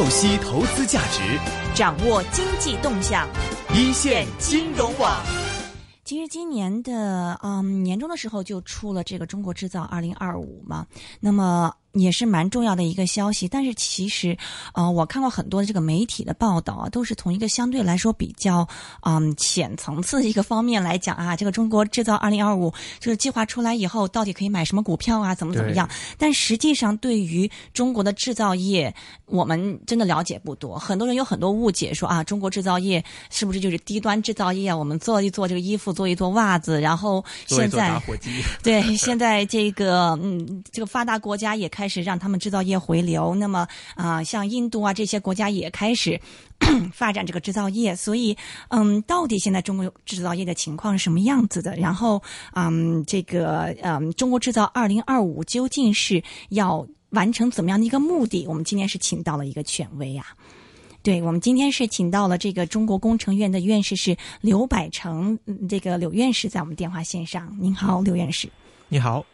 透析投资价值，掌握经济动向，一线金融网。其实今年的嗯年终的时候就出了这个中国制造二零二五嘛，那么。也是蛮重要的一个消息，但是其实，呃，我看过很多的这个媒体的报道啊，都是从一个相对来说比较嗯浅层次的一个方面来讲啊，这个中国制造二零二五就是计划出来以后，到底可以买什么股票啊，怎么怎么样？但实际上，对于中国的制造业，我们真的了解不多，很多人有很多误解，说啊，中国制造业是不是就是低端制造业啊？我们做一做这个衣服，做一做袜子，然后现在对现在这个嗯这个发达国家也开。开始让他们制造业回流，那么啊，像印度啊这些国家也开始 发展这个制造业，所以嗯，到底现在中国制造业的情况是什么样子的？然后嗯，这个嗯，中国制造二零二五究竟是要完成怎么样的一个目的？我们今天是请到了一个权威啊，对我们今天是请到了这个中国工程院的院士是刘百成，这个柳院士在我们电话线上。您好，刘院士。你好。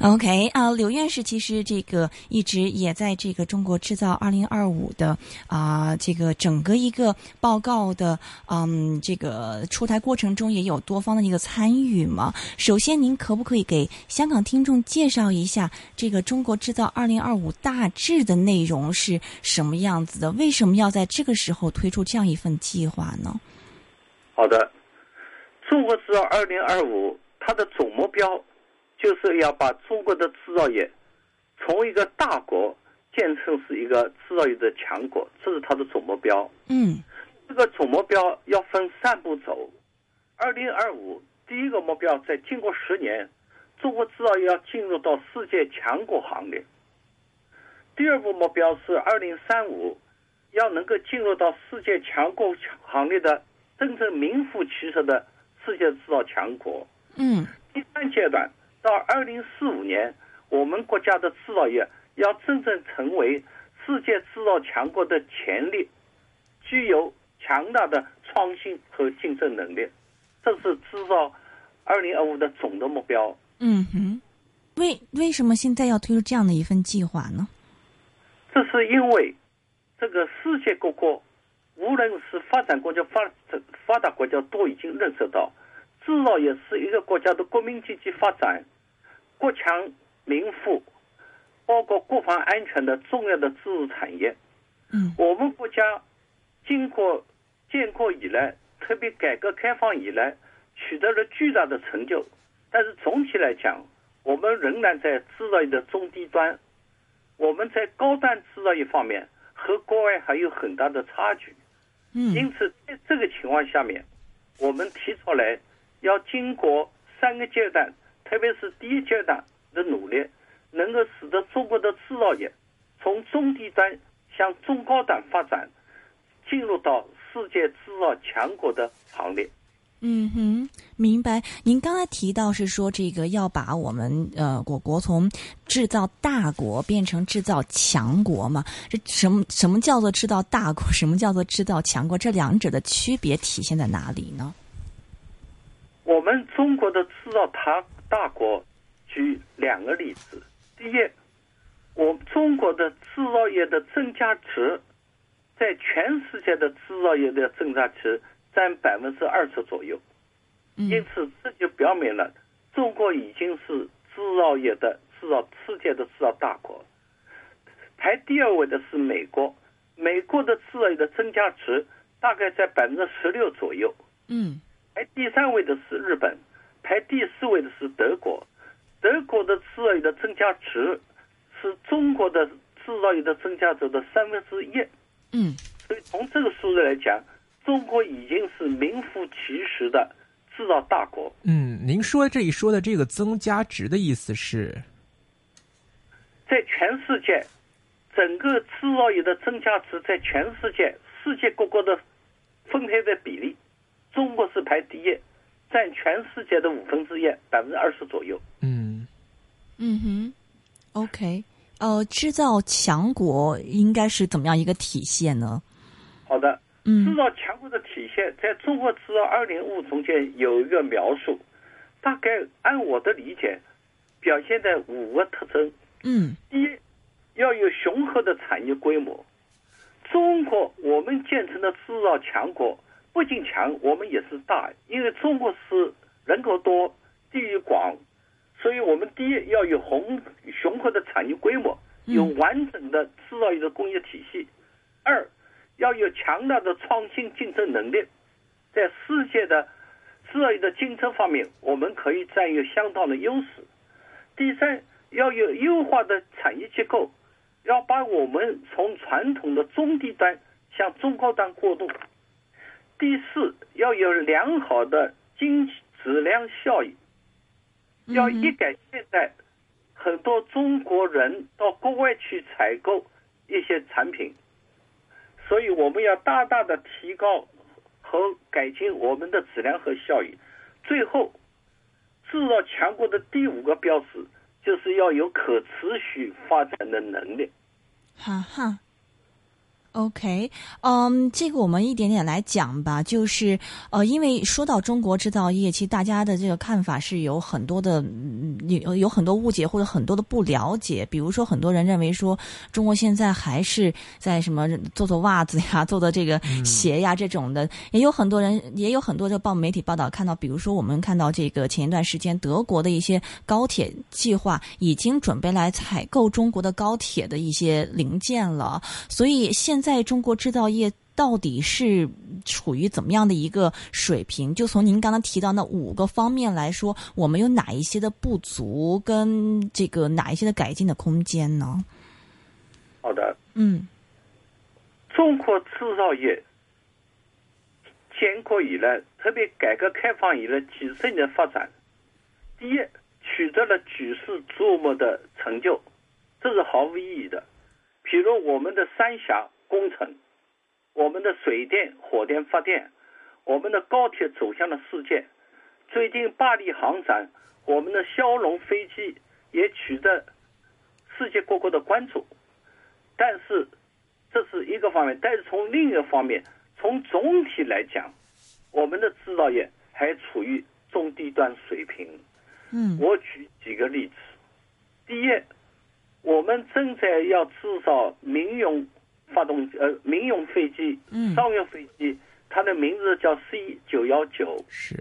OK 啊，刘院士其实这个一直也在这个中国制造二零二五的啊这个整个一个报告的嗯这个出台过程中也有多方的一个参与嘛。首先，您可不可以给香港听众介绍一下这个中国制造二零二五大致的内容是什么样子的？为什么要在这个时候推出这样一份计划呢？好的，中国制造二零二五它的总目标。就是要把中国的制造业从一个大国建成是一个制造业的强国，这是它的总目标。嗯，这个总目标要分三步走。二零二五第一个目标，在经过十年，中国制造业要进入到世界强国行列。第二步目标是二零三五，要能够进入到世界强国行列的真正名副其实的世界制造强国。嗯，第三阶段。到二零四五年，我们国家的制造业要真正成为世界制造强国的潜力，具有强大的创新和竞争能力，这是制造二零二五的总的目标。嗯哼，为为什么现在要推出这样的一份计划呢？这是因为这个世界各国，无论是发展国家、发发达国家，都已经认识到。制造业是一个国家的国民经济发展、国强民富，包括国防安全的重要的支柱产业。嗯，我们国家经过建国以来，特别改革开放以来，取得了巨大的成就。但是总体来讲，我们仍然在制造业的中低端。我们在高端制造业方面和国外还有很大的差距。嗯，因此在这个情况下面，我们提出来。要经过三个阶段，特别是第一阶段的努力，能够使得中国的制造业从中低端向中高端发展，进入到世界制造强国的行列。嗯哼，明白。您刚才提到是说，这个要把我们呃我国从制造大国变成制造强国嘛？这什么什么叫做制造大国？什么叫做制造强国？这两者的区别体现在哪里呢？我们中国的制造大大国，举两个例子。第一，我中国的制造业的增加值，在全世界的制造业的增加值占百分之二十左右。因此，这就表明了中国已经是制造业的制造世界的制造大国。排第二位的是美国，美国的制造业的增加值大概在百分之十六左右。嗯。排第三位的是日本，排第四位的是德国。德国的制造业的增加值是中国的制造业的增加值的三分之一。嗯，所以从这个数字来讲，中国已经是名副其实的制造大国。嗯，您说这一说的这个增加值的意思是，在全世界，整个制造业的增加值在全世界世界各国的分配的比例。中国是排第一，占全世界的五分之一，百分之二十左右。嗯，嗯哼，OK，呃，制造强国应该是怎么样一个体现呢？好的，嗯，制造强国的体现，在中国制造二零五中间有一个描述，大概按我的理解，表现在五个特征。嗯，第一，要有雄厚的产业规模。中国我们建成的制造强国，不仅强，我们也是大，因为中国是人口多、地域广，所以我们第一要有宏雄厚的产业规模，有完整的制造业的工业体系；二要有强大的创新竞争能力，在世界的制造业的竞争方面，我们可以占有相当的优势。第三，要有优化的产业结构。要把我们从传统的中低端向中高端过渡。第四，要有良好的经济质量效益，要一改现在很多中国人到国外去采购一些产品，所以我们要大大的提高和改进我们的质量和效益。最后，制造强国的第五个标志就是要有可持续发展的能力。哈哈。OK，嗯，这个我们一点点来讲吧，就是呃，因为说到中国制造业，其实大家的这个看法是有很多的，有有很多误解或者很多的不了解。比如说，很多人认为说中国现在还是在什么做做袜子呀、做的这个鞋呀这种的，也有很多人也有很多的报媒体报道看到，比如说我们看到这个前一段时间德国的一些高铁计划已经准备来采购中国的高铁的一些零件了，所以现在。在中国制造业到底是处于怎么样的一个水平？就从您刚刚提到那五个方面来说，我们有哪一些的不足，跟这个哪一些的改进的空间呢？好的，嗯，中国制造业建国以来，特别改革开放以来几十年发展，第一取得了举世瞩目的成就，这是毫无意义的。比如我们的三峡。工程，我们的水电、火电发电，我们的高铁走向了世界。最近巴黎航展，我们的枭龙飞机也取得世界各国的关注。但是这是一个方面，但是从另一个方面，从总体来讲，我们的制造业还处于中低端水平。嗯，我举几个例子。第一，我们正在要制造民用。发动呃，民用飞机、商用飞机，它的名字叫 C 九幺九。是。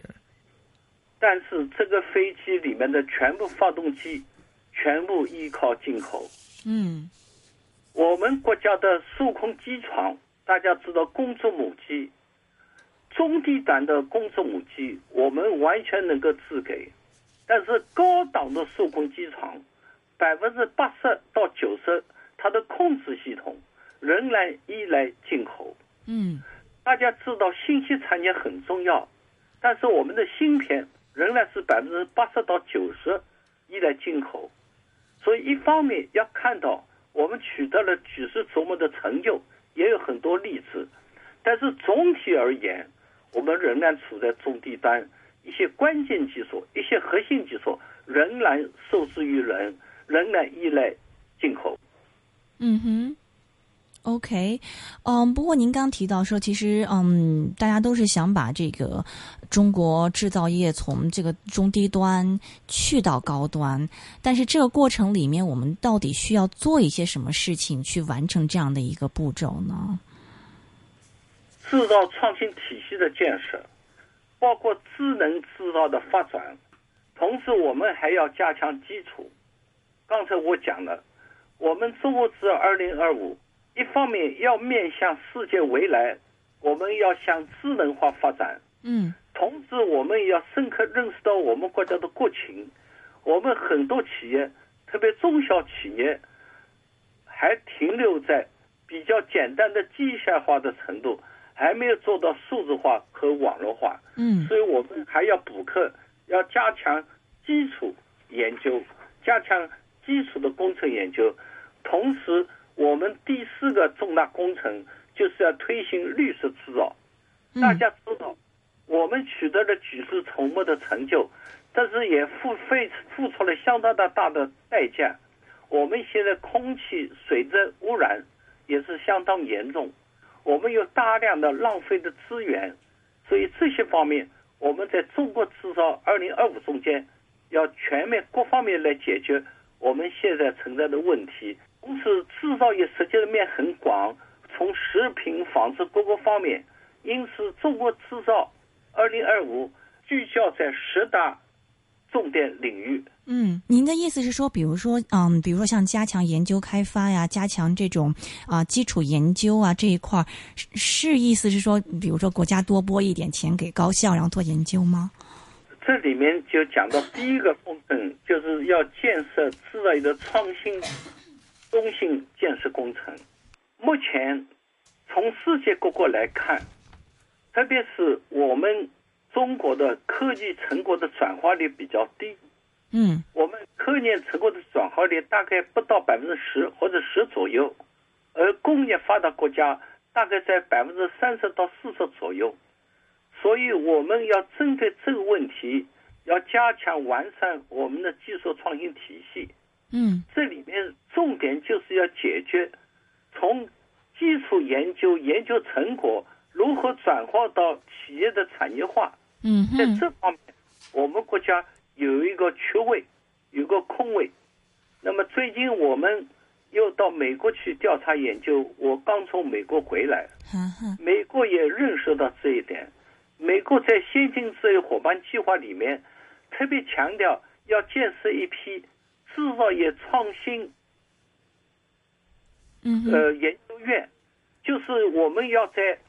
但是这个飞机里面的全部发动机，全部依靠进口。嗯。我们国家的数控机床，大家知道工作母机，中低端的工作母机，我们完全能够自给，但是高档的数控机床，百分之八十到九十，它的控制系统。仍然依赖进口。嗯，大家知道信息产业很重要，但是我们的芯片仍然是百分之八十到九十依赖进口。所以一方面要看到我们取得了举世瞩目的成就，也有很多例子，但是总体而言，我们仍然处在中低端，一些关键技术、一些核心技术仍然受制于人，仍然依赖进口。嗯哼。OK，嗯，不过您刚提到说，其实嗯，大家都是想把这个中国制造业从这个中低端去到高端，但是这个过程里面，我们到底需要做一些什么事情去完成这样的一个步骤呢？制造创新体系的建设，包括智能制造的发展，同时我们还要加强基础。刚才我讲了，我们中国制造二零二五。一方面要面向世界未来，我们要向智能化发展。嗯，同时我们也要深刻认识到我们国家的国情。我们很多企业，特别中小企业，还停留在比较简单的机械化的程度，还没有做到数字化和网络化。嗯，所以我们还要补课，要加强基础研究，加强基础的工程研究，同时。我们第四个重大工程就是要推行绿色制造。大家知道，我们取得了举世瞩目的成就，但是也付费付出了相当的大的代价。我们现在空气、水质污染也是相当严重，我们有大量的浪费的资源，所以这些方面，我们在中国制造二零二五中间要全面各方面来解决我们现在存在的问题。同时制造业涉及的面很广，从食品、纺织各个方面。因此，中国制造二零二五聚焦在十大重点领域。嗯，您的意思是说，比如说，嗯，比如说像加强研究开发呀，加强这种啊基础研究啊这一块儿，是意思是说，比如说国家多拨一点钱给高校，然后做研究吗？这里面就讲到第一个部分，就是要建设制造业的创新中心建设工程。目前从世界各国来看，特别是我们中国的科技成果的转化率比较低。嗯，我们科研成果的转化率大概不到百分之十或者十左右，而工业发达国家大概在百分之三十到四十左右。所以我们要针对这个问题，要加强完善我们的技术创新体系。嗯，这里面重点就是要解决从基础研究研究成果如何转化到企业的产业化。嗯在这方面，我们国家有一个缺位，有个空位。那么最近我们又到美国去调查研究，我刚从美国回来，美国也认识到这一点。美国在先进制业伙伴计划里面，特别强调要建设一批制造业创新嗯，呃研究院，就是我们要在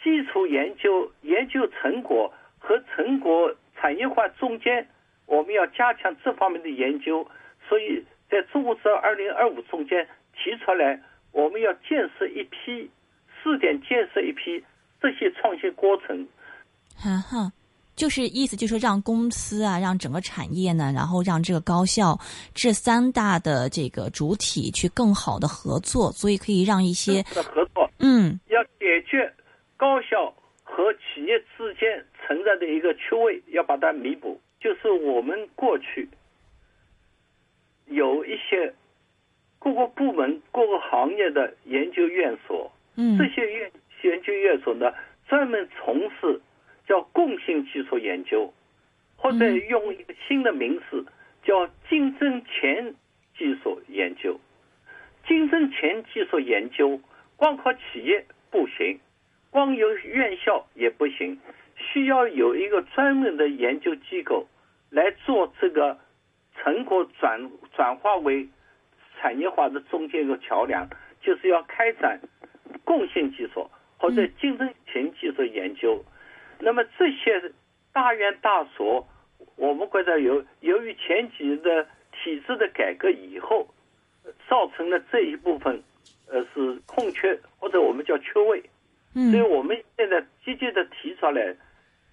基础研究、研究成果和成果产业化中间，我们要加强这方面的研究。所以在中国制造二零二五中间提出来，我们要建设一批试点，建设一批这些创新过程。哈哈。就是意思就是让公司啊，让整个产业呢，然后让这个高校这三大的这个主体去更好的合作，所以可以让一些的合作，嗯。要解决高校和企业之间存在的一个缺位，要把它弥补。就是我们过去有一些各个部门、各个行业的研究院所，嗯。这些院研究院所呢，专门从事叫共性技术研究，或者嗯用一个新的名词叫竞争前技术研究。竞争前技术研究光靠企业不行，光有院校也不行，需要有一个专门的研究机构来做这个成果转转化为产业化的中间一个桥梁，就是要开展共性技术或者竞争前技术研究。那么这些大院大所，我们国家由由于前几年的体制的改革以后，造成了这一部分呃是空缺或者我们叫缺位，嗯。所以我们现在积极的提出来，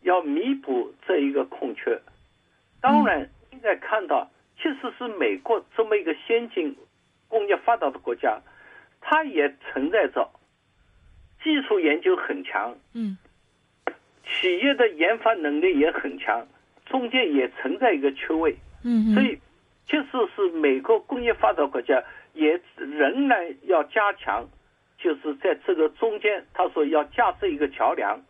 要弥补这一个空缺。当然，应该看到，其实是美国这么一个先进、工业发达的国家，它也存在着技术研究很强，嗯企业的研发能力也很强，中间也存在一个缺位。嗯，所以，即使是美国工业发达国家，也仍然要加强，就是在这个中间，他说要架设一个桥梁。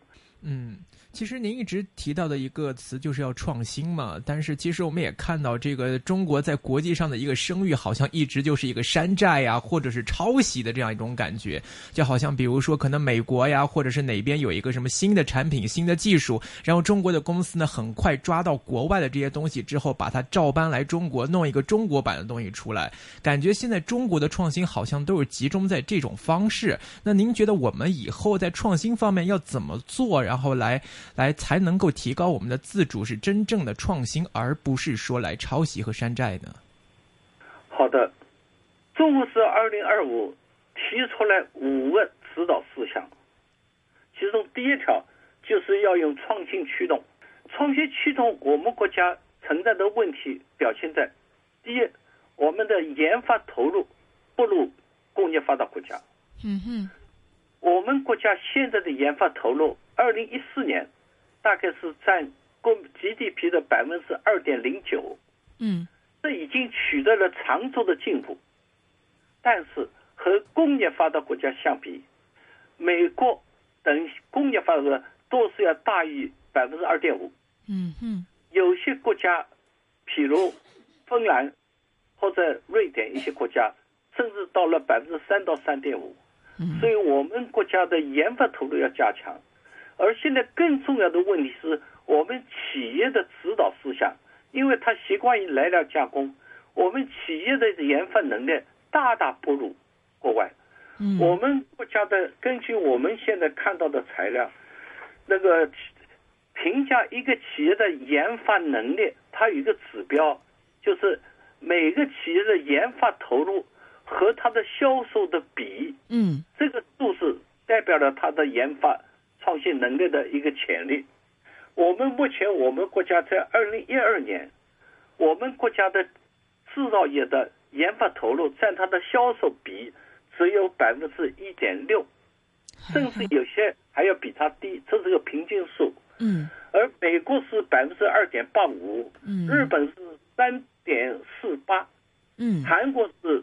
嗯，其实您一直提到的一个词就是要创新嘛，但是其实我们也看到，这个中国在国际上的一个声誉，好像一直就是一个山寨呀，或者是抄袭的这样一种感觉，就好像比如说，可能美国呀，或者是哪边有一个什么新的产品、新的技术，然后中国的公司呢，很快抓到国外的这些东西之后，把它照搬来中国，弄一个中国版的东西出来，感觉现在中国的创新好像都是集中在这种方式。那您觉得我们以后在创新方面要怎么做，然后来来才能够提高我们的自主，是真正的创新，而不是说来抄袭和山寨呢？好的，中国是二零二五提出来五个指导事项，其中第一条就是要用创新驱动。创新驱动我们国家存在的问题表现在：第一，我们的研发投入不如工业发达国家。嗯哼，我们国家现在的研发投入，二零一四年大概是占共 GDP 的百分之二点零九。嗯这已经取得了长足的进步，但是和工业发达国家相比，美国等工业发达国家都是要大于百分之二点五。嗯哼，有些国家，譬如芬兰或者瑞典一些国家，甚至到了百分之三到三点五。所以我们国家的研发投入要加强。而现在更重要的问题是我们企业的指导思想，因为他习惯于来料加工，我们企业的研发能力大大不如国外。嗯我们国家的根据我们现在看到的材料，那个评价一个企业的研发能力，它有一个指标，就是每个企业的研发投入和它的销售的比，嗯。这个数字代表了它的研发创新能力的一个潜力。我们目前我们国家在二零一二年，我们国家的制造业的研发投入占它的销售比只有百分之一点六，甚至有些还要比它低，这是个平均数。嗯。而美国是百分之二点八五，嗯。日本是三点四八，嗯。韩国是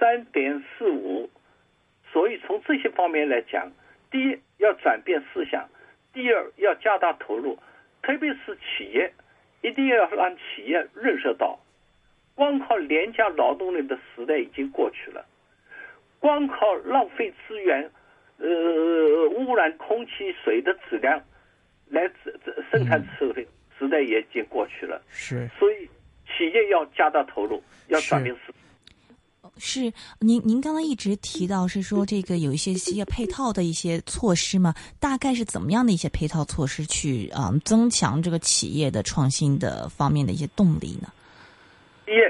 三点四五，所以从这些方面来讲，第一要转变思想，第二要加大投入，特别是企业，一定要让企业认识到，光靠廉价劳动力的时代已经过去了，光靠浪费资源，呃，污染空气、水的质量来生产社会时代也已经过去了。是所以企业要加大投入，要转变思想。是您您刚刚一直提到是说 这个有一些企业配套的一些措施嘛？大概是怎么样的一些配套措施去啊、增强这个企业的创新的方面的一些动力呢？第一，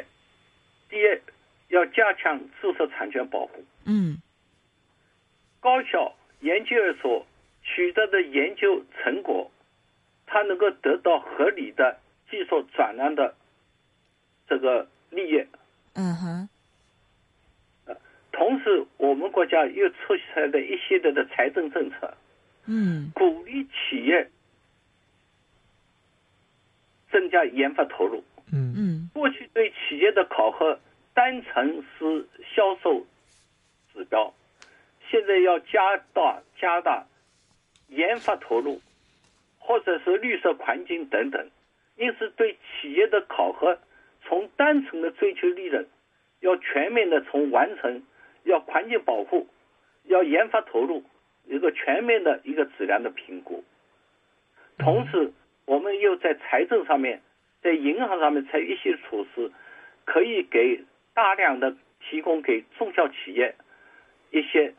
第一要加强知识产权保护，嗯高校研究院所取得的研究成果，它能够得到合理的技术转让的这个利益。嗯哼同时，我们国家又出台了一系列的财政政策，嗯鼓励企业增加研发投入。嗯嗯过去对企业的考核单纯是销售指标，现在要加大加大研发投入，或者是绿色环境等等。因此，对企业的考核从单纯的追求利润，要全面的从完成，要环境保护，要研发投入，一个全面的一个质量的评估。同时，我们又在财政上面，在银行上面采取一些措施，可以给大量的提供给中小企业一些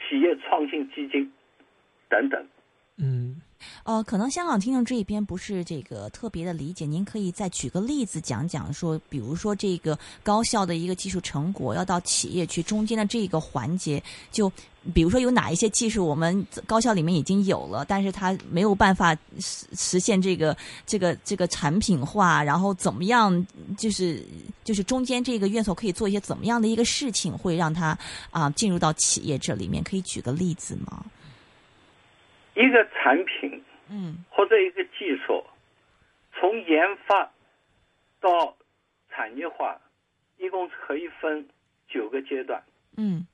企业创新基金等等。呃，可能香港听众这一边不是这个特别的理解，您可以再举个例子讲讲说，比如说这个高校的一个技术成果要到企业去，中间的这个环节，就比如说有哪一些技术我们高校里面已经有了，但是它没有办法实实现这个这个这个产品化，然后怎么样，就是就是中间这个院所可以做一些怎么样的一个事情，会让它啊、进入到企业这里面，可以举个例子吗？一个产品嗯。或者一个技术，从研发到产业化，一共可以分九个阶段。嗯。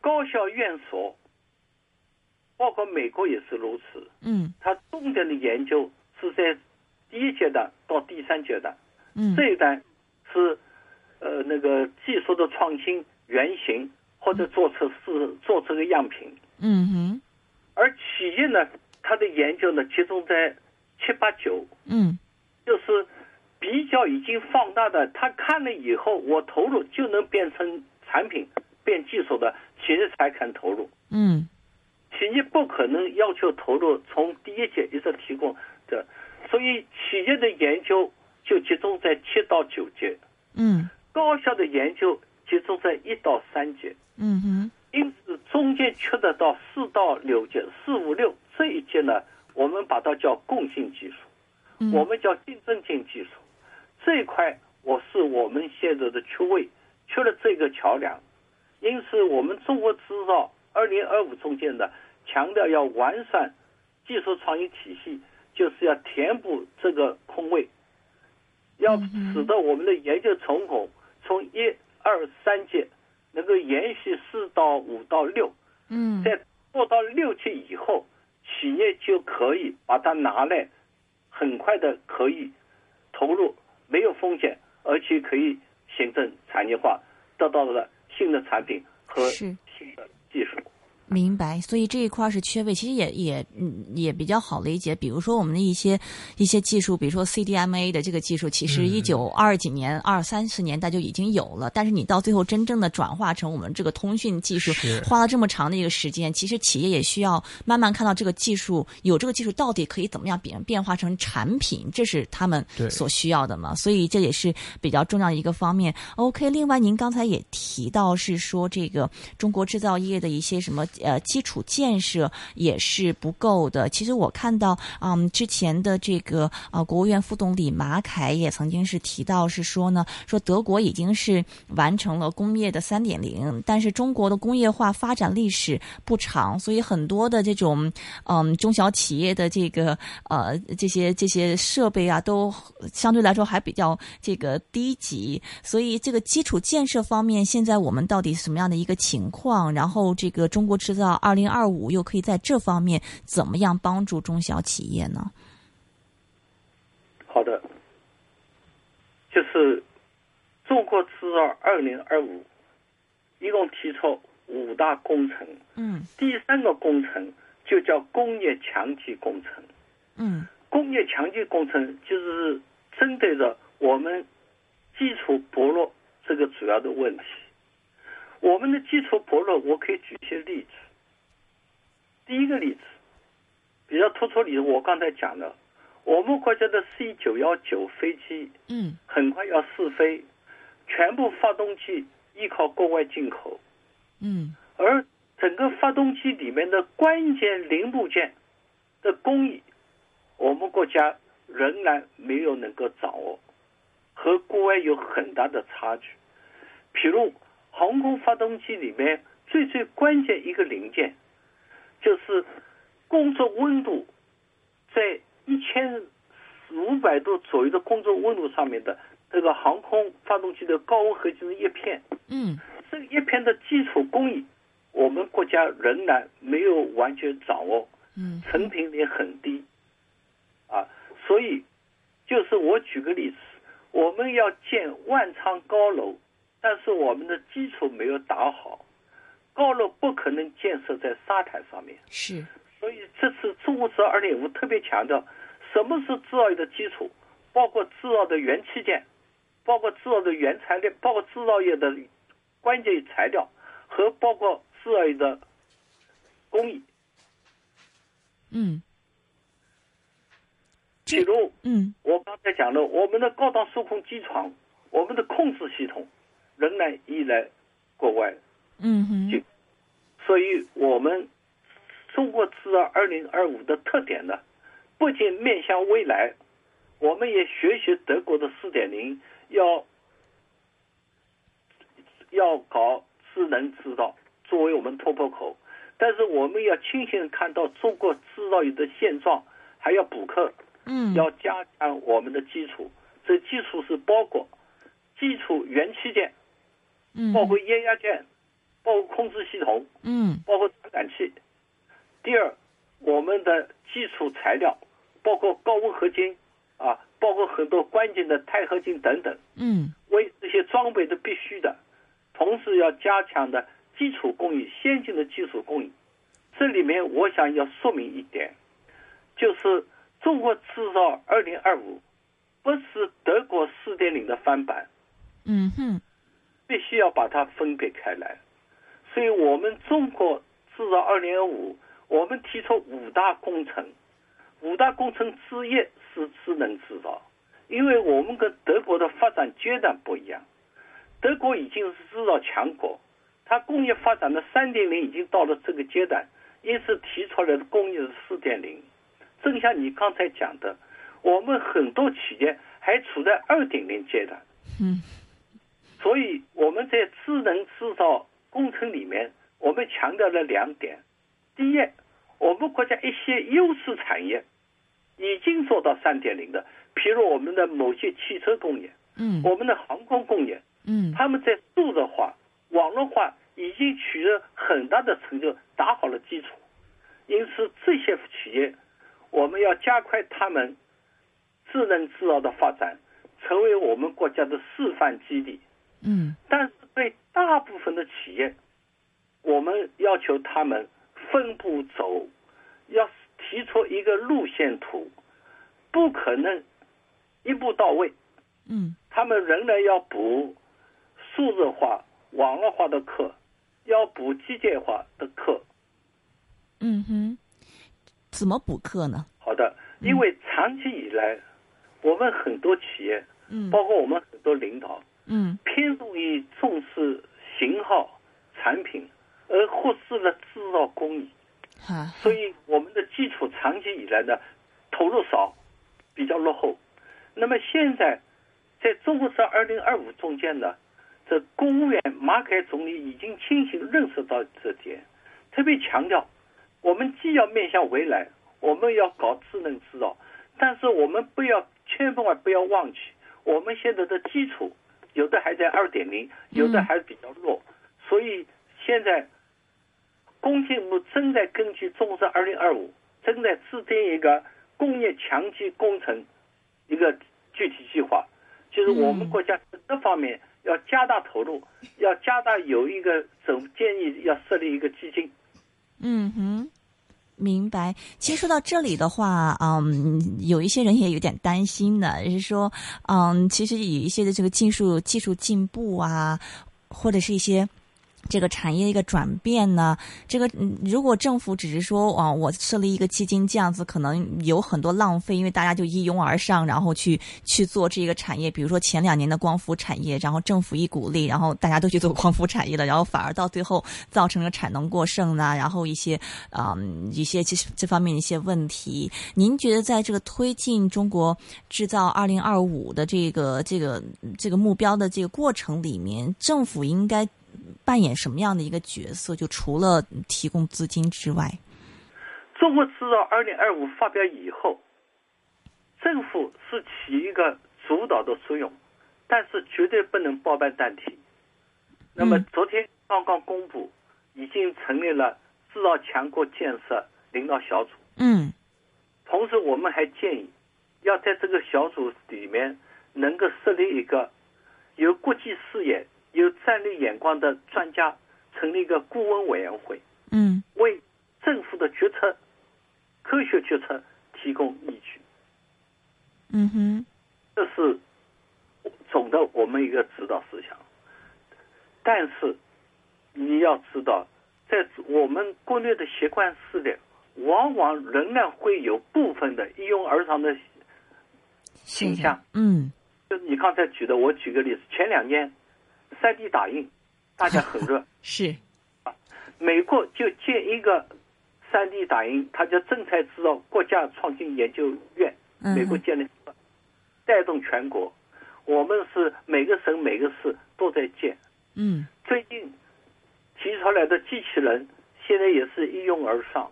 高校院所，包括美国也是如此，嗯。它重点的研究是在第一阶段到第三阶段，嗯。这一段是呃那个技术的创新原型或者做出是做这个样品，嗯哼。而企业呢，它的研究呢集中在七八九，嗯。就是比较已经放大的，他看了以后，我投入就能变成产品、变技术的，企业才肯投入。嗯。企业不可能要求投入从第一届一直提供的，所以企业的研究就集中在七到九届，嗯。高校的研究集中在一到三届，嗯哼。因此中间缺的到四到六节，四五六这一届呢，我们把它叫共性技术，嗯。我们叫竞争性技术，这一块我是我们现在的缺位，缺了这个桥梁，因此我们中国制造二零二五中间呢强调要完善技术创新体系，就是要填补这个空位，要使得我们的研究成果从一二三届能够延续四到五到六，嗯。在做到六届以后，企业就可以把它拿来，很快的可以投入，没有风险，而且可以形成产业化，得到了新的产品和新的技术。明白，所以这一块是缺位，其实也也嗯也比较好理解。比如说我们的一些一些技术，比如说 CDMA 的这个技术，其实嗯一九二几年、二三十年代就已经有了，但是你到最后真正的转化成我们这个通讯技术，花了这么长的一个时间，其实企业也需要慢慢看到这个技术有这个技术到底可以怎么样变变化成产品，这是他们对所需要的嘛。所以这也是比较重要的一个方面。OK，另外您刚才也提到是说这个中国制造业的一些什么呃基础建设也是不够的。其实我看到嗯之前的这个呃国务院副总理马凯也曾经是提到是说呢，说德国已经是完成了工业的三点零，但是中国的工业化发展历史不长，所以很多的这种嗯中小企业的这个呃这些这些设备啊，都相对来说还比较这个低级，所以这个基础建设方面，现在我们到底什么样的一个情况？然后这个中国制造二零二五又可以在这方面怎么样帮助中小企业呢？好的，就是中国制造二零二五，一共提出五大工程，嗯第三个工程就叫工业强基工程。嗯工业强基工程就是针对着我们基础薄弱这个主要的问题。我们的基础薄弱，我可以举一些例子。第一个例子，比较突出例子，我刚才讲的，我们国家的 C 九幺九飞机嗯很快要试飞，全部发动机依靠国外进口，嗯而整个发动机里面的关键零部件的工艺，我们国家仍然没有能够掌握，和国外有很大的差距。譬如航空发动机里面最最关键一个零件，就是工作温度在一千五百度左右的工作温度上面的这个航空发动机的高温合金的叶片。嗯。这个叶片的基础工艺，我们国家仍然没有完全掌握，嗯。成品率很低，啊，所以就是我举个例子，我们要建万昌高楼，但是我们的基础没有打好，高楼不可能建设在沙滩上面，是。所以这次中国制造二点五特别强调，什么是制造业的基础，包括制造的元器件，包括制造的原材料，包括制造业的关键材料和包括制造业的工艺。嗯。比如嗯。我刚才讲了，我们的高档数控机床，我们的控制系统仍然依赖国外，嗯哼。所以我们中国制造二零二五的特点呢，不仅面向未来，我们也学习德国的四点零，要要搞智能制造作为我们突破口，但是我们要清醒地看到中国制造业的现状，还要补课，嗯。要加强我们的基础。这基础是包括基础元器件，嗯包括液压件，包括控制系统，嗯包括传感器。第二，我们的基础材料，包括高温合金啊，包括很多关键的钛合金等等，嗯为这些装备的必须的。同时要加强的基础工艺，先进的基础工艺。这里面我想要说明一点，就是中国制造二零二五不是德国四点零的翻版，嗯哼必须要把它分别开来。所以我们中国制造二零二五，我们提出五大工程，五大工程之一是智能制造，因为我们跟德国的发展阶段不一样，德国已经是制造强国，它工业发展的三点零已经到了这个阶段，因此提出来的工业是四点零。正像你刚才讲的，我们很多企业还处在二点零阶段。嗯所以我们在智能制造工程里面，我们强调了两点：第一，我们国家一些优势产业已经做到三点零的，譬如我们的某些汽车工业、嗯我们的航空工业，嗯他们在数字化、网络化已经取得很大的成就，打好了基础。因此，这些企业我们要加快他们智能制造的发展，成为我们国家的示范基地。嗯但是对大部分的企业，我们要求他们分步走，要提出一个路线图，不可能一步到位。嗯他们仍然要补数字化、网络化的课，要补机械化的课。嗯哼，怎么补课呢？好的，因为长期以来，我们很多企业，嗯包括我们很多领导，嗯偏重于重视型号、产品，而忽视了制造工艺。啊，所以我们的基础长期以来呢，投入少，比较落后。那么现在，在中国制二零二五中间呢，这公务员马凯总理已经清醒认识到这点，特别强调，我们既要面向未来，我们要搞智能制造，但是我们不要千万不要忘记，我们现在的基础有的还在二点零，有的还比较弱，所以现在工信部正在根据中国二零二五，正在制定一个工业强基工程一个具体计划，就是我们国家这方面要加大投入，要加大有一个总建议要设立一个基金。嗯哼。明白。其实说到这里的话，嗯，有一些人也有点担心的，就是说，嗯，其实有一些的这个技术技术进步啊，或者是一些。这个产业的一个转变呢，这个嗯如果政府只是说啊，我设立一个基金这样子，可能有很多浪费，因为大家就一拥而上，然后去去做这个产业。比如说前两年的光伏产业，然后政府一鼓励，然后大家都去做光伏产业了，然后反而到最后造成了产能过剩呐，然后一些嗯一些其实这方面的一些问题。您觉得在这个推进中国制造二零二五的这个这个这个目标的这个过程里面，政府应该？扮演什么样的一个角色？就除了提供资金之外，中国制造二零二五发表以后，政府是起一个主导的作用，但是绝对不能包办单体。那么昨天刚刚公布，已经成立了制造强国建设领导小组。嗯，同时我们还建议，要在这个小组里面能够设立一个有国际视野。有战略眼光的专家成立一个顾问委员会，嗯，为政府的决策、科学决策提供依据。嗯哼，这是总的我们一个指导思想。但是你要知道，在我们国内的习惯式的，往往仍然会有部分的一拥而上的倾向。嗯，就你刚才举的，我举个例子，前两年。三 D 打印，大家很热。是，啊，美国就建一个三 D 打印，它叫正材制造国家创新研究院。嗯、美国建的，带动全国。我们是每个省每个市都在建。嗯，最近提出来的机器人，现在也是一拥而上。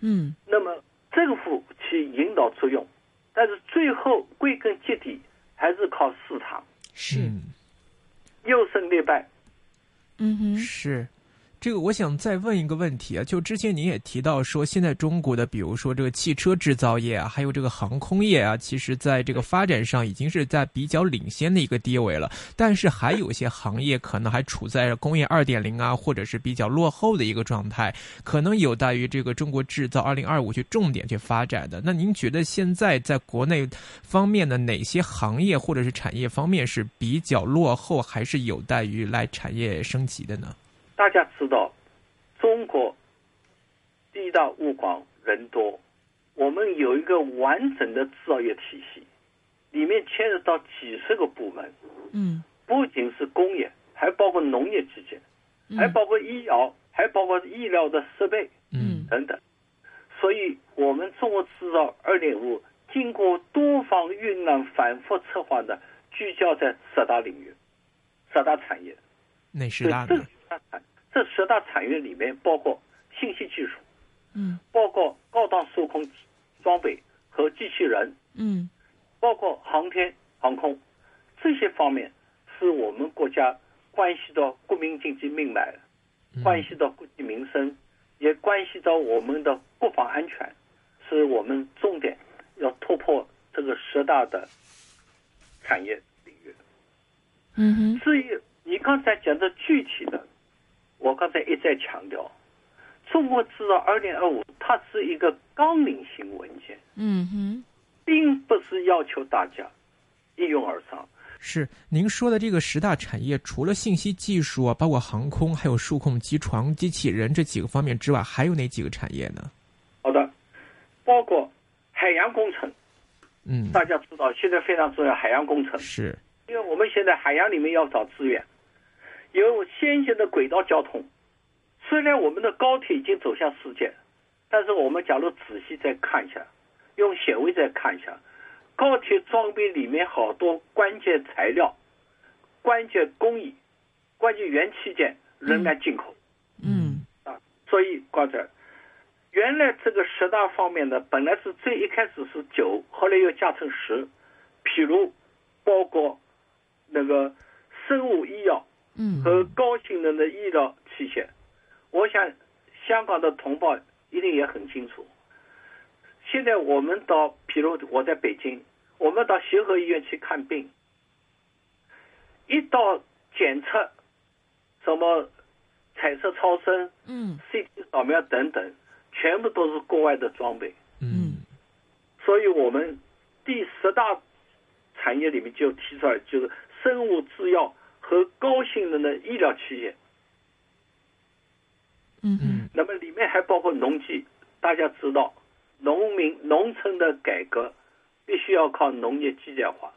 嗯，那么政府起引导作用，但是最后归根结底还是靠市场。是。嗯优胜劣败，嗯哼，是。这个我想再问一个问题啊，就之前您也提到说，现在中国的比如说这个汽车制造业啊，还有这个航空业啊，其实在这个发展上已经是在比较领先的一个地位了。但是还有一些行业可能还处在工业二点零啊，或者是比较落后的一个状态，可能有待于这个中国制造二零二五去重点去发展的。那您觉得现在在国内方面的哪些行业或者是产业方面是比较落后，还是有待于来产业升级的呢？大家知道，中国地大物广人多，我们有一个完整的制造业体系，里面牵涉到几十个部门。嗯，不仅是工业，还包括农业基建，还包括医疗，还包括医疗的设备，嗯，等等。所以，我们中国制造二点五经过多方酝酿、反复策划的，聚焦在十大领域、十大产业。哪十大呢？这十大产业里面包括信息技术，嗯，包括高档数控装备和机器人，嗯，包括航天航空，这些方面是我们国家关系到国民经济命脉，关系到国计民生，也关系到我们的国防安全，是我们重点要突破这个十大的产业领域。嗯哼，至于你刚才讲的具体的，我刚才一再强调，中国制造二零二五它是一个纲领性文件，嗯哼，并不是要求大家一拥而上。是您说的这个十大产业，除了信息技术啊，包括航空、还有数控机床、机器人这几个方面之外，还有哪几个产业呢？好的，包括海洋工程，嗯，大家知道现在非常重要，海洋工程，是，因为我们现在海洋里面要找资源，有先行的轨道交通。虽然我们的高铁已经走向世界，但是我们假如仔细再看一下，用显微再看一下，高铁装备里面好多关键材料、关键工艺、关键元器件仍然进口。嗯啊，所以刚才原来这个十大方面呢，本来是最一开始是九，后来又加成十，譬如包括那个生物医药嗯和高性能的医疗器械，我想香港的同胞一定也很清楚。现在我们到，比如我在北京，我们到协和医院去看病，一到检测，什么彩色超声、嗯 CT 扫描等等，全部都是国外的装备。嗯所以我们第十大产业里面就提出来，就是生物制药和高性能的医疗器械。嗯嗯那么里面还包括农机，大家知道，农民农村的改革必须要靠农业机械化，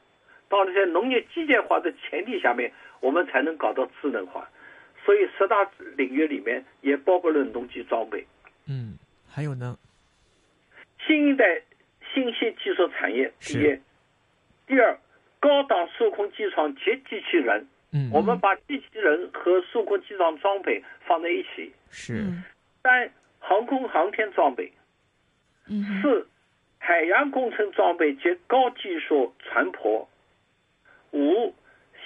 到了在农业机械化的前提下面，我们才能搞到智能化。所以十大领域里面也包括了农机装备。嗯，还有呢？新一代信息技术产业第一，第二，高档数控机床及机器人，嗯，我们把机器人和数控机床装备放在一起。是，嗯三，航空航天装备。嗯四，海洋工程装备及高技术船舶。五，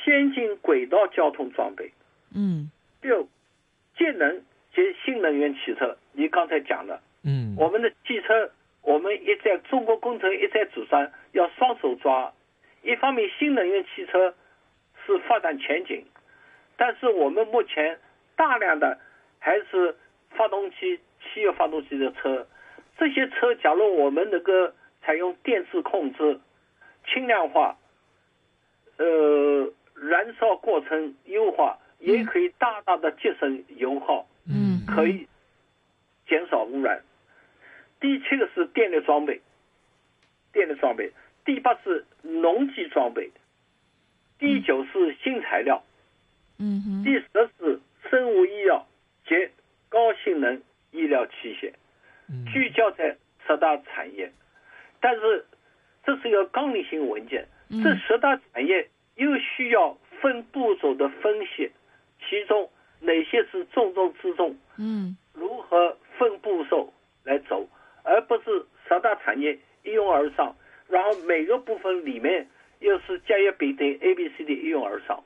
先进轨道交通装备。嗯六，节能及新能源汽车。你刚才讲的。嗯，我们的汽车，我们一在中国工程一再主张要双手抓。一方面，新能源汽车是发展前景，但是我们目前大量的还是发动机、汽油发动机的车。这些车，假如我们能够采用电子控制、轻量化，呃，燃烧过程优化，也可以大大的节省油耗。嗯可以减少污染。第七个是电力装备，电力装备。第八是农机装备。第九是新材料。嗯哼第十是生物医药及高性能医疗器械，嗯聚焦在十大产业。但是这是一个纲领性文件，这十大产业又需要分步骤的分析，其中哪些是重中之重，嗯如何分步骤来走，而不是十大产业一拥而上，然后每个部分里面又是甲乙丙丁 A B C D 一拥而上。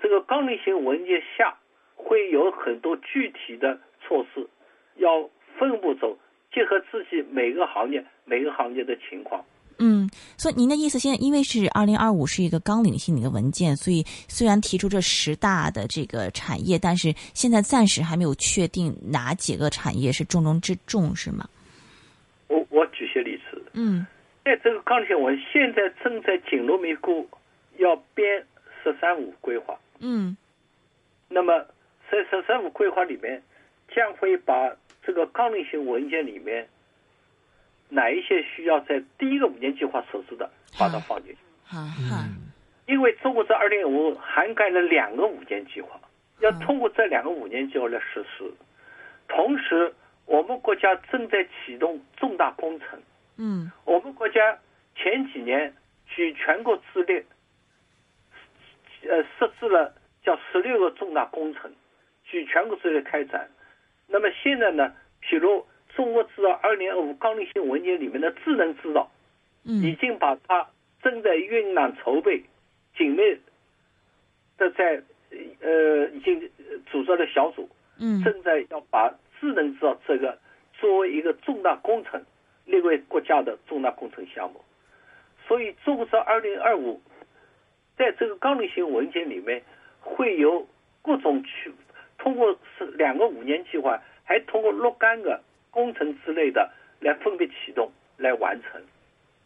这个纲领性文件下会有很多具体的措施，要分步走，结合自己每个行业每个行业的情况。嗯，所以您的意思，现在因为是二零二五是一个纲领性的一个文件，所以虽然提出这十大的这个产业，但是现在暂时还没有确定哪几个产业是重中之重，是吗？我我举些例子，嗯在这个纲领性文现在正在紧锣密鼓要编“十三五”规划。嗯那么在“十三五”规划里面，将会把这个纲领性文件里面哪一些需要在第一个五年计划实施的，把它放进去。哈哈因为中国这二零五涵盖了两个五年计划，要通过这两个五年计划来实施。同时，我们国家正在启动重大工程。嗯。我们国家前几年举全国之力，呃，设置了叫十六个重大工程，举全国之力开展。那么现在呢，譬如中国制造二零二五纲领性文件里面的智能制造，已嗯经把它正在酝酿筹备，紧密的在呃已经组织了小组，嗯。正在要把智能制造这个作为一个重大工程列为国家的重大工程项目。所以，中国制造二零二五在这个纲领性文件里面会有各种去通过是两个五年计划，还通过若干个工程之类的来分别启动来完成。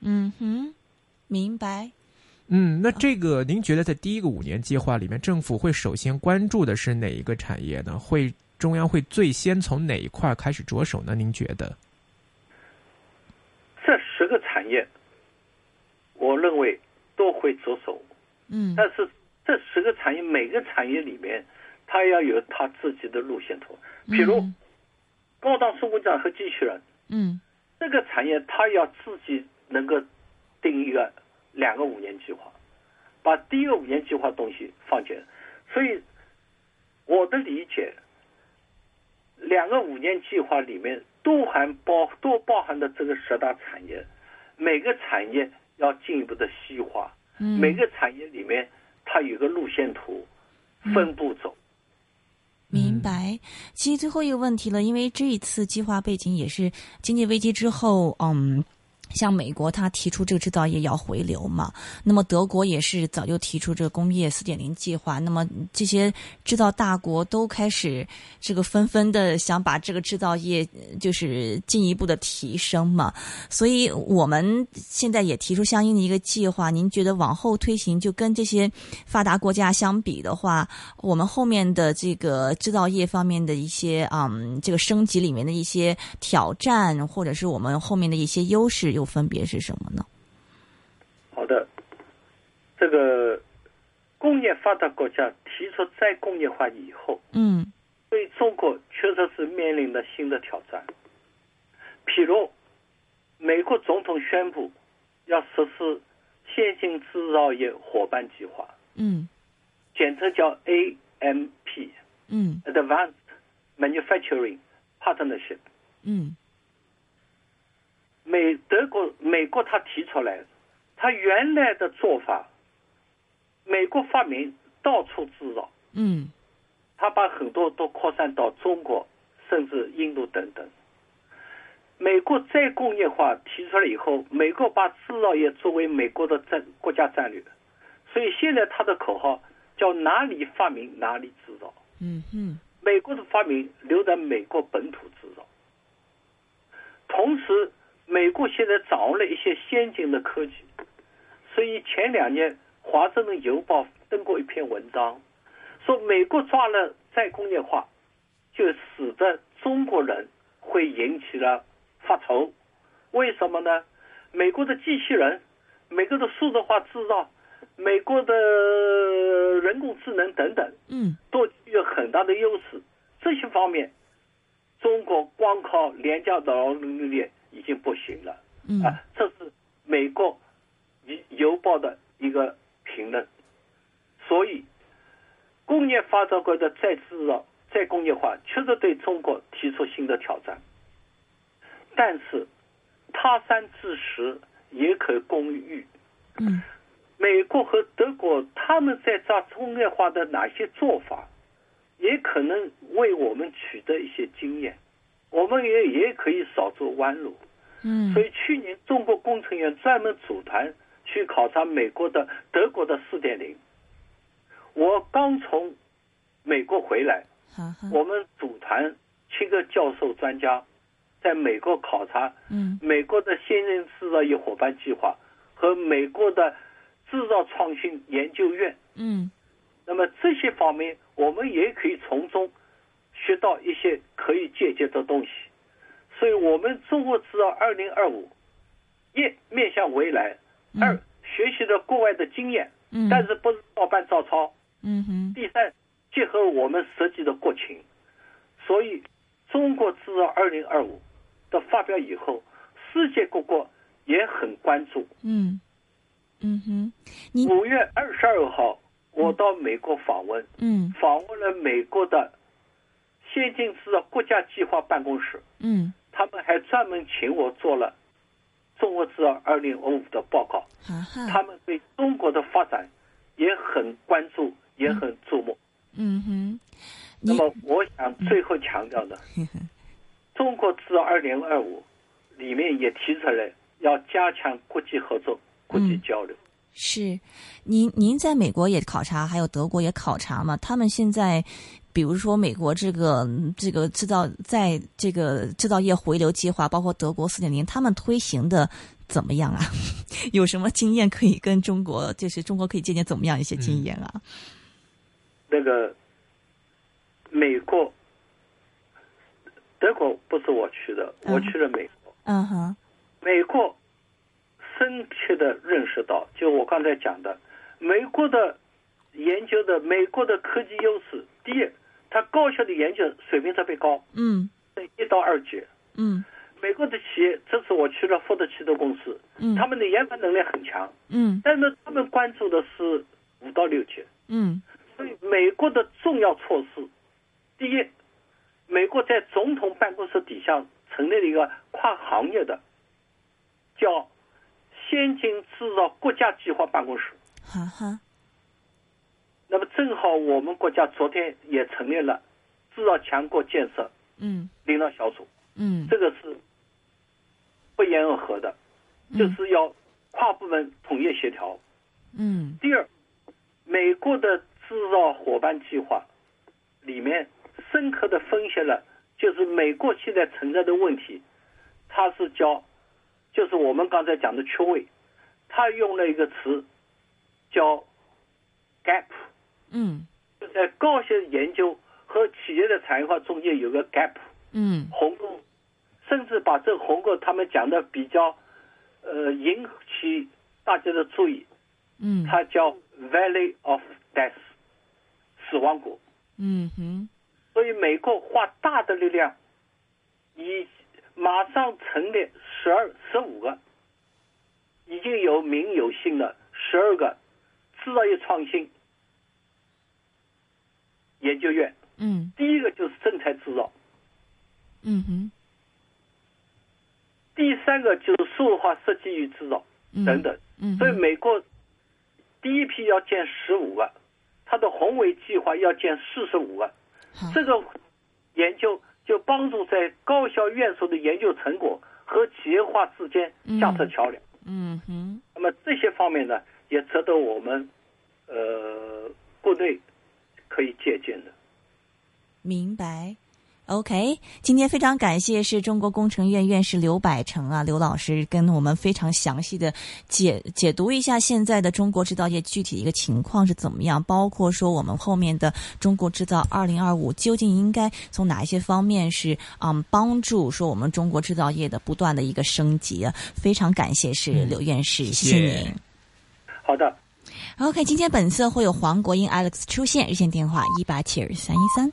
嗯哼，明白。嗯，那这个您觉得在第一个五年计划里面，政府会首先关注的是哪一个产业呢？会中央会最先从哪一块开始着手呢？您觉得？业，我认为都会着手。嗯但是这十个产业每个产业里面，它要有它自己的路线图。比如嗯高档生活家和机器人嗯这个产业，它要自己能够定一个两个五年计划，把第一个五年计划东西放进来。所以我的理解，两个五年计划里面都含包都包含的这个十大产业，每个产业要进一步的细化。嗯，每个产业里面它有个路线图，分步走。明白。其实最后一个问题了，因为这一次计划背景也是经济危机之后，嗯。像美国，它提出这个制造业要回流嘛，那么德国也是早就提出这个工业四点零计划，那么这些制造大国都开始这个纷纷的想把这个制造业就是进一步的提升嘛，所以我们现在也提出相应的一个计划。您觉得往后推行，就跟这些发达国家相比的话，我们后面的这个制造业方面的一些嗯，这个升级里面的一些挑战，或者是我们后面的一些优势，又分别是什么呢？好的，这个工业发达国家提出再工业化以后，嗯对中国确实是面临的新的挑战。譬如，美国总统宣布要实施先进制造业伙伴计划，嗯简称叫 AMP（Advanced 嗯 Manufacturing Partnership）。嗯美德国美国他提出来，他原来的做法，美国发明到处制造，嗯他把很多都扩散到中国，甚至印度等等。美国再工业化提出来以后，美国把制造业作为美国的战国家战略，所以现在他的口号叫哪里发明哪里制造。嗯嗯美国的发明留在美国本土制造。同时，美国现在掌握了一些先进的科技，所以前两年《华盛顿邮报》登过一篇文章，说美国抓了再工业化，就使得中国人会引起了发愁。为什么呢？美国的机器人，美国的数字化制造，美国的人工智能等等，嗯都具有很大的优势。这些方面，中国光靠廉价的劳动力已经不行了。嗯啊，这是美国邮邮报的一个评论。所以，工业发展国的再制造、再工业化，确实对中国提出新的挑战。但是，他山之石也可攻玉。嗯美国和德国他们在抓工业化的哪些做法，也可能为我们取得一些经验，我们也也可以少走弯路。嗯所以去年中国工程院专门组团去考察美国的、德国的四点零。我刚从美国回来，我们组团七个教授专家在美国考察嗯美国的先进制造业伙伴计划和美国的制造创新研究院。嗯那么这些方面，我们也可以从中学到一些可以借鉴的东西。所以，我们中国制造二零二五，一面向未来，嗯二学习了国外的经验，嗯，但是不是照搬照抄。嗯哼第三，结合我们实际的国情，所以中国制造二零二五的发表以后，世界各国也很关注。嗯嗯哼，您五月二十二号，我到美国访问，嗯访问了美国的先进制造国家计划办公室，嗯他们还专门请我做了中国制造二零二五的报告。他们对中国的发展也很关注，也很注目。嗯哼，那么我想最后强调的，中国制造二零二五里面也提出来要加强国际合作、国际交流。是，您您在美国也考察，还有德国也考察嘛？他们现在，比如说美国这个这个制造，在这个制造业回流计划，包括德国四点零，他们推行的怎么样啊？有什么经验可以跟中国，就是中国可以借鉴怎么样一些经验啊？那个美国、德国不是我去的，我去了美国。嗯哼，美国。深切的认识到，就我刚才讲的，美国的研究的美国的科技优势。第一，它高校的研究水平特别高，嗯，一到二级，嗯，美国的企业，这次我去了福特汽车公司，嗯，他们的研发能力很强，嗯，但是他们关注的是五到六级，嗯，所以美国的重要措施，第一，美国在总统办公室底下成立了一个跨行业的，叫。先进制造国家计划办公室，哈哈。那么正好我们国家昨天也成立了制造强国建设嗯领导小组，嗯，这个是不言而合的，就是要跨部门统一协调。嗯。第二，美国的制造伙伴计划里面深刻的分析了，就是美国现在存在的问题，它是叫。就是我们刚才讲的缺位，他用了一个词叫 gap，嗯，就在高校研究和企业的产业化中间有个 gap，嗯，鸿沟，甚至把这个鸿沟他们讲的比较呃引起大家的注意，嗯，它叫 Valley of Death，死亡谷，嗯哼，所以美国花大的力量以。马上成立十二、十五个，已经有名有姓的十二个制造业创新研究院。嗯，第一个就是正材制造。嗯哼。第三个就是数字化设计与制造等等。嗯。所以美国第一批要建十五万，它的宏伟计划要建四十五个。这个研究。就帮助在高校院所的研究成果和企业化之间架设桥梁。嗯哼。那么这些方面呢，也值得我们呃国内可以借鉴的。明白。OK，今天非常感谢是中国工程院院士刘百成啊，刘老师跟我们非常详细的解解读一下现在的中国制造业具体的一个情况是怎么样，包括说我们后面的中国制造二零二五究竟应该从哪一些方面是嗯帮助说我们中国制造业的不断的一个升级啊，非常感谢是刘院士，谢谢您。好的。OK，今天本色会有黄国英 Alex 出现，热线电话一八七二三一三。